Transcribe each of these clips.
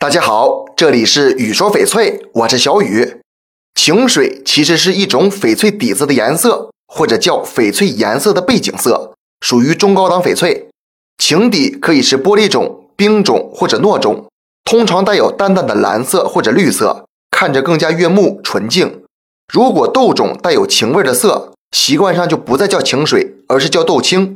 大家好，这里是雨说翡翠，我是小雨。晴水其实是一种翡翠底子的颜色，或者叫翡翠颜色的背景色，属于中高档翡翠。晴底可以是玻璃种、冰种或者糯种，通常带有淡淡的蓝色或者绿色，看着更加悦目纯净。如果豆种带有晴味的色，习惯上就不再叫晴水，而是叫豆青。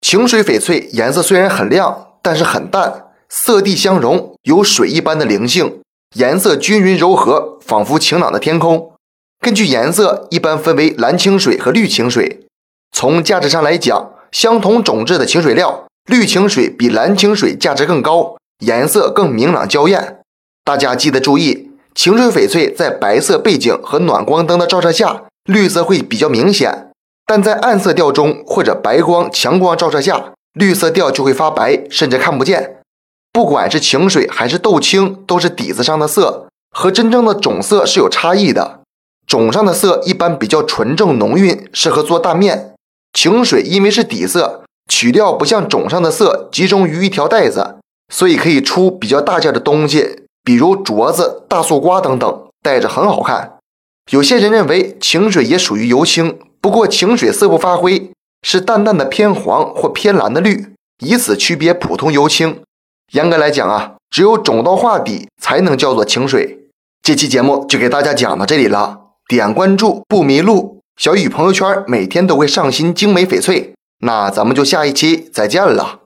晴水翡翠颜色虽然很亮，但是很淡。色地相融，有水一般的灵性，颜色均匀柔和，仿佛晴朗的天空。根据颜色，一般分为蓝清水和绿清水。从价值上来讲，相同种质的晴水料，绿清水比蓝清水价值更高，颜色更明朗娇艳。大家记得注意，晴水翡翠在白色背景和暖光灯的照射下，绿色会比较明显；但在暗色调中或者白光强光照射下，绿色调就会发白，甚至看不见。不管是晴水还是豆青，都是底子上的色，和真正的种色是有差异的。种上的色一般比较纯正浓郁，适合做蛋面。晴水因为是底色，取料不像种上的色集中于一条带子，所以可以出比较大件的东西，比如镯子、大素瓜等等，戴着很好看。有些人认为晴水也属于油青，不过晴水色不发灰是淡淡的偏黄或偏蓝的绿，以此区别普通油青。严格来讲啊，只有种到画底才能叫做晴水。这期节目就给大家讲到这里了，点关注不迷路。小雨朋友圈每天都会上新精美翡翠，那咱们就下一期再见了。